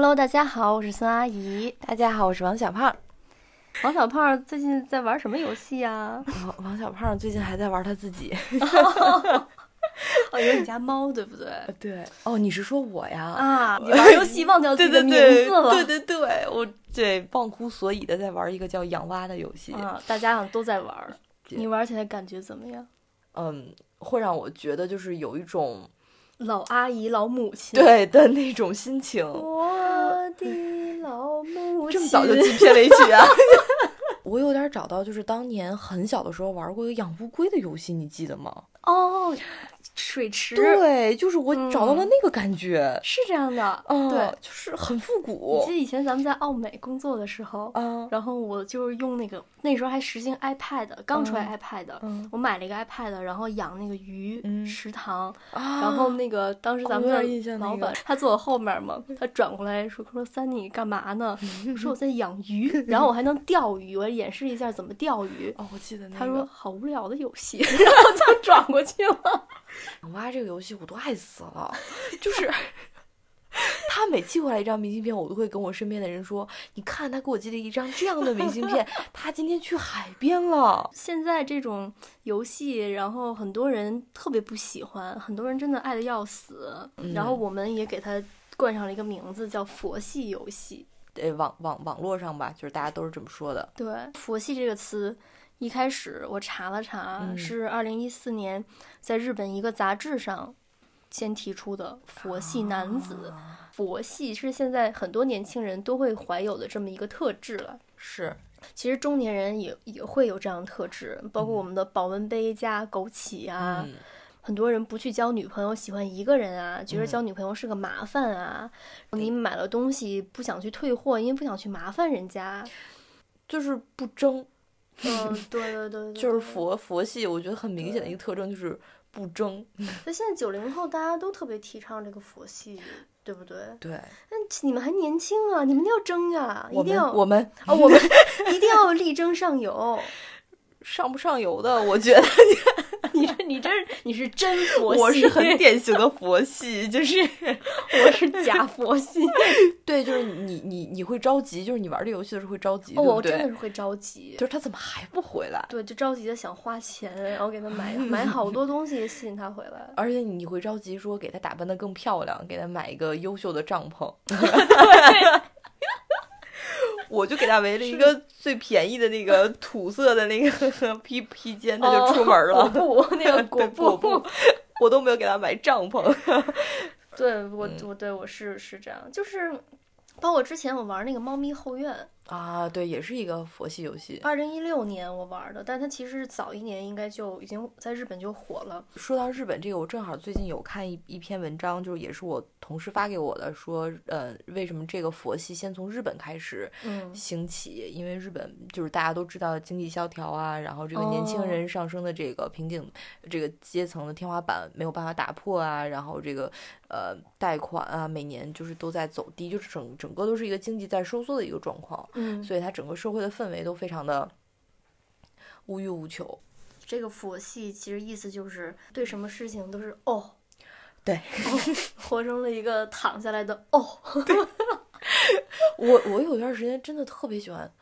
Hello，大家好，我是孙阿姨。大家好，我是王小胖。王小胖最近在玩什么游戏呀？王王小胖最近还在玩他自己。哦，有你家猫对不对？对。哦，你是说我呀？啊，你玩游戏忘掉自己的名字了？对对对，我对忘乎所以的在玩一个叫养蛙的游戏。啊，大家好像都在玩。你玩起来感觉怎么样？嗯，会让我觉得就是有一种。老阿姨、老母亲，对的那种心情。我的老母亲，这么早就进片尾曲啊！我有点找到，就是当年很小的时候玩过一个养乌龟的游戏，你记得吗？哦。水池，对，就是我找到了那个感觉，是这样的，对，就是很复古。你记得以前咱们在奥美工作的时候，嗯，然后我就是用那个那时候还实行 iPad，刚出来 iPad，我买了一个 iPad，然后养那个鱼食堂，然后那个当时咱们的老板他坐我后面嘛，他转过来说说三你干嘛呢？说我在养鱼，然后我还能钓鱼，我演示一下怎么钓鱼。哦，我记得那个。他说好无聊的游戏，然后就转过去了。养蛙这个游戏我都爱死了，就是 他每寄过来一张明信片，我都会跟我身边的人说：“你看，他给我寄了一张这样的明信片，他今天去海边了。”现在这种游戏，然后很多人特别不喜欢，很多人真的爱的要死。然后我们也给他冠上了一个名字，叫“佛系游戏”。对，网网网络上吧，就是大家都是这么说的。对，“佛系”这个词。一开始我查了查，是二零一四年在日本一个杂志上先提出的“佛系男子”。佛系是现在很多年轻人都会怀有的这么一个特质了。是，其实中年人也也会有这样的特质，包括我们的保温杯加枸杞啊。很多人不去交女朋友，喜欢一个人啊，觉得交女朋友是个麻烦啊。你买了东西不想去退货，因为不想去麻烦人家，就是不争。嗯，对对对，就是佛佛系，我觉得很明显的一个特征就是不争。那现在九零后大家都特别提倡这个佛系，对不对？对。那你们还年轻啊，你们要争呀，一定要我们啊，我们 一定要力争上游。上不上游的，我觉得。你这你这你是真佛系，我是很典型的佛系，就是我是假佛系。对，就是你你你会着急，就是你玩这游戏的时候会着急，哦，我真的是会着急。就是他怎么还不回来？对，就着急的想花钱，然后给他买 买好多东西吸引他回来。而且你会着急说给他打扮的更漂亮，给他买一个优秀的帐篷。对。我就给他围了一个最便宜的那个 土色的那个 披披肩，他就出门了。哦布，那个果布，我都没有给他买帐篷。对我，我对我是是这样，就是包括之前我玩那个猫咪后院。啊，对，也是一个佛系游戏。二零一六年我玩的，但它其实是早一年，应该就已经在日本就火了。说到日本这个，我正好最近有看一一篇文章，就是也是我同事发给我的，说，呃，为什么这个佛系先从日本开始兴起？因为日本就是大家都知道经济萧条啊，然后这个年轻人上升的这个瓶颈，这个阶层的天花板没有办法打破啊，然后这个呃贷款啊，每年就是都在走低，就是整整个都是一个经济在收缩的一个状况。嗯，所以它整个社会的氛围都非常的无欲无求。这个佛系其实意思就是对什么事情都是哦，对，活成了一个躺下来的哦。我我有段时间真的特别喜欢，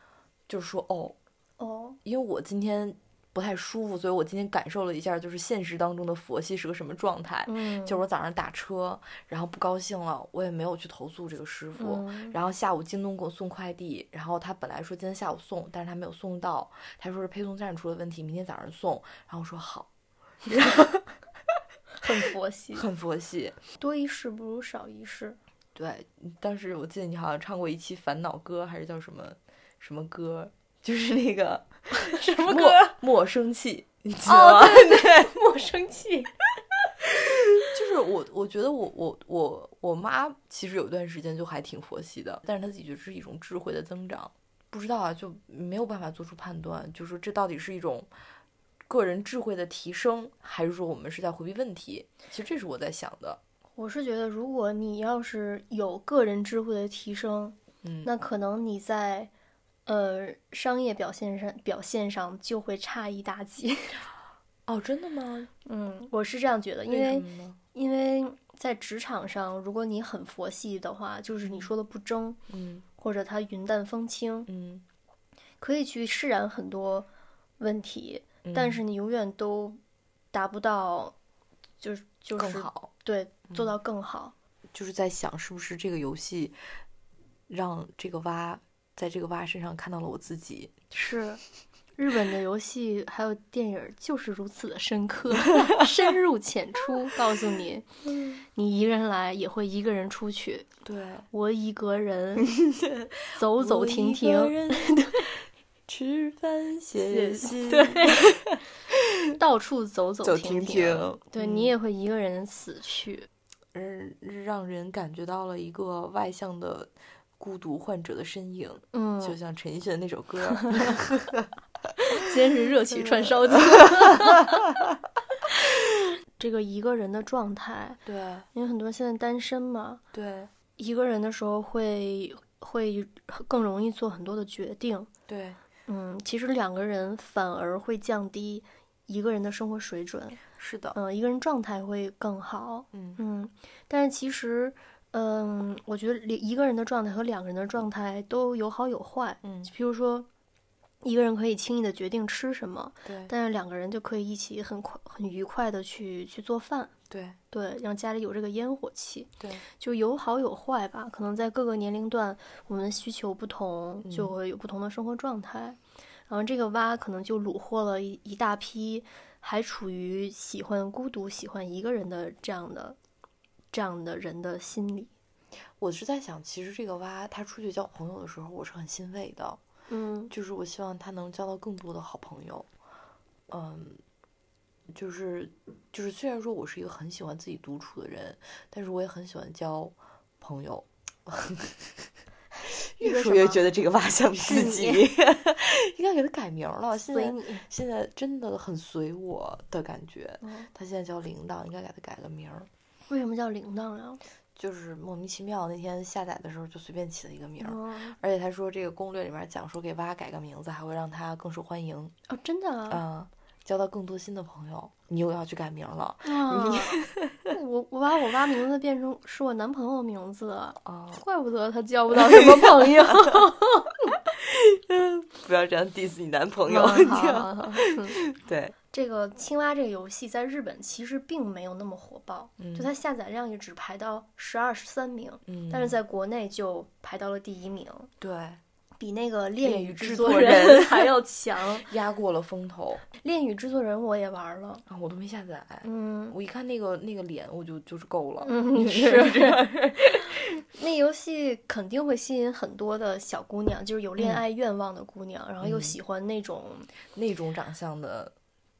就是说哦哦，因为我今天。不太舒服，所以我今天感受了一下，就是现实当中的佛系是个什么状态。嗯，就是我早上打车，然后不高兴了，我也没有去投诉这个师傅。然后下午京东给我送快递，然后他本来说今天下午送，但是他没有送到，他说是配送站出了问题，明天早上送。然后我说好，很佛系，很佛系，多一事不如少一事。对，当时我记得你好像唱过一期《烦恼歌》，还是叫什么什么歌？就是那个 什么歌？莫生气，你记得吗？对对，莫生气。就是我，我觉得我我我我妈其实有段时间就还挺佛系的，但是她自己觉得是一种智慧的增长。不知道啊，就没有办法做出判断，就是这到底是一种个人智慧的提升，还是说我们是在回避问题？其实这是我在想的。我是觉得，如果你要是有个人智慧的提升，嗯，那可能你在。呃，商业表现上表现上就会差一大截。哦，真的吗？嗯，我是这样觉得，因为因为在职场上，如果你很佛系的话，就是你说的不争，嗯，或者他云淡风轻，嗯，可以去释然很多问题，但是你永远都达不到，就是就是更好，对，做到更好。就是在想，是不是这个游戏让这个蛙在这个蛙身上看到了我自己？是。日本的游戏还有电影就是如此的深刻，深入浅出，告诉你，你一个人来也会一个人出去。对我一个人 走走停停，吃饭写信，对，到处走走停停。对你也会一个人死去，嗯，让人感觉到了一个外向的孤独患者的身影。嗯，就像陈奕迅的那首歌。今天是热气串烧 鸡。这个一个人的状态，对，因为很多人现在单身嘛，对，一个人的时候会会更容易做很多的决定，对，嗯，其实两个人反而会降低一个人的生活水准，是的，嗯，一个人状态会更好，嗯嗯，但是其实，嗯，我觉得一个人的状态和两个人的状态都有好有坏，嗯，比如说。一个人可以轻易的决定吃什么，对，但是两个人就可以一起很快、很愉快的去去做饭，对对，让家里有这个烟火气，对，就有好有坏吧。可能在各个年龄段，我们的需求不同，就会有不同的生活状态。然后这个蛙可能就虏获了一一大批还处于喜欢孤独、喜欢一个人的这样的这样的人的心理。我是在想，其实这个蛙他出去交朋友的时候，我是很欣慰的。嗯，就是我希望他能交到更多的好朋友，嗯，就是就是虽然说我是一个很喜欢自己独处的人，但是我也很喜欢交朋友。越说越觉得这个蛙像自己，应该给他改名了。现在现在真的很随我的感觉。他现在叫铃铛，应该给他改个名儿。为什么叫铃铛呀？就是莫名其妙，那天下载的时候就随便起了一个名儿，而且他说这个攻略里面讲说给蛙改个名字还会让他更受欢迎哦，真的啊，交到更多新的朋友。你又要去改名了啊？我我把我蛙名字变成是我男朋友名字啊，怪不得他交不到什么朋友。不要这样 diss 你男朋友，对。这个青蛙这个游戏在日本其实并没有那么火爆，就它下载量也只排到十二十三名，但是在国内就排到了第一名，对比那个恋与制作人 还要强，压过了风头。恋与制作人我也玩了，啊，我都没下载。嗯，我一看那个那个脸，我就就是够了。嗯，是。那游戏肯定会吸引很多的小姑娘，就是有恋爱愿望的姑娘，然后又喜欢那种那种长相的。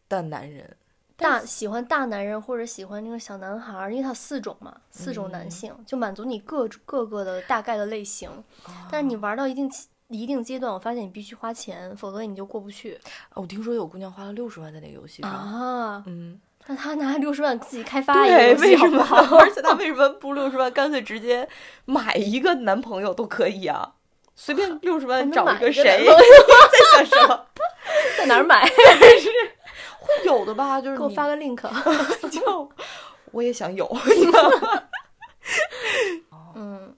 的男人，大喜欢大男人或者喜欢那个小男孩，因为他四种嘛，四种男性就满足你各各个的大概的类型。但是你玩到一定一定阶段，我发现你必须花钱，否则你就过不去。我听说有姑娘花了六十万在那个游戏上啊，嗯，那他拿六十万自己开发一个游戏好不好？而且他为什么不六十万干脆直接买一个男朋友都可以啊？随便六十万找一个谁？在想什么？在哪儿买？是会有的吧，就是给我发个 link，就我也想有。嗯，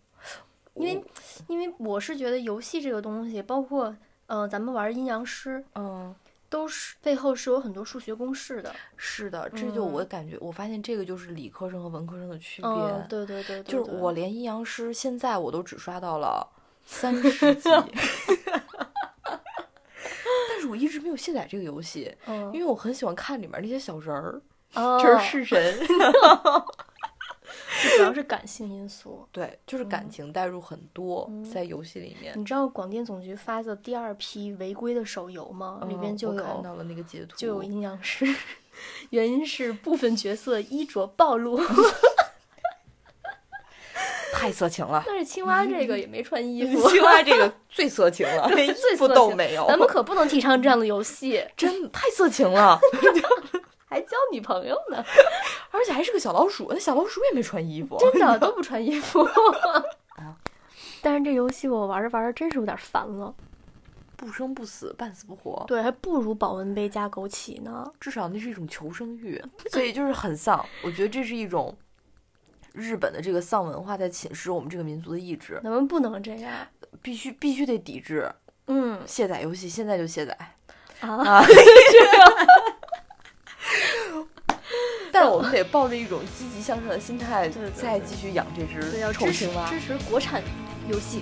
因为因为我是觉得游戏这个东西，包括呃咱们玩阴阳师，嗯，都是背后是有很多数学公式的。是的，这就我感觉，我发现这个就是理科生和文科生的区别。对对对，就是我连阴阳师现在我都只刷到了三十级。但是我一直没有卸载这个游戏，因为我很喜欢看里面那些小人儿，就是式神，主要是感性因素。对，就是感情带入很多在游戏里面。你知道广电总局发的第二批违规的手游吗？里边就有看到了那个截图，就有阴阳师，原因是部分角色衣着暴露。太色情了，但是青蛙这个也没穿衣服。青蛙这个最色情了，连衣服都没有。咱们可不能提倡这样的游戏，真的太色情了，女朋友呢，而且还是个小老鼠。那小老鼠也没穿衣服，真的都不穿衣服。但是这游戏我玩着玩着真是有点烦了，不生不死，半死不活。对，还不如保温杯加枸杞呢。至少那是一种求生欲，所以就是很丧。我觉得这是一种。日本的这个丧文化在侵蚀我们这个民族的意志。咱们不能这样，必须必须得抵制。嗯，卸载游戏，现在就卸载啊！但我们得抱着一种积极向上的心态，再继续养这只臭青蛙。支持国产游戏。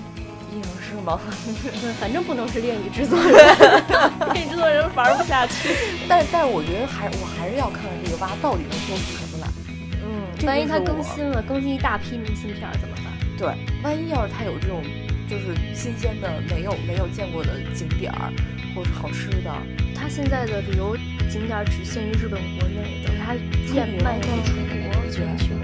影视吗？反正不能是恋与制作人，恋与制作人玩不下去。但但是我觉得还我还是要看看这个蛙到底能做出什么来。嗯，万一它更新了，更新一大批明信片怎么办？对，万一要是它有这种就是新鲜的、没有没有见过的景点儿，或者是好吃的，它现在的旅游景点只限于日本国内，等它出蔓延出国全球。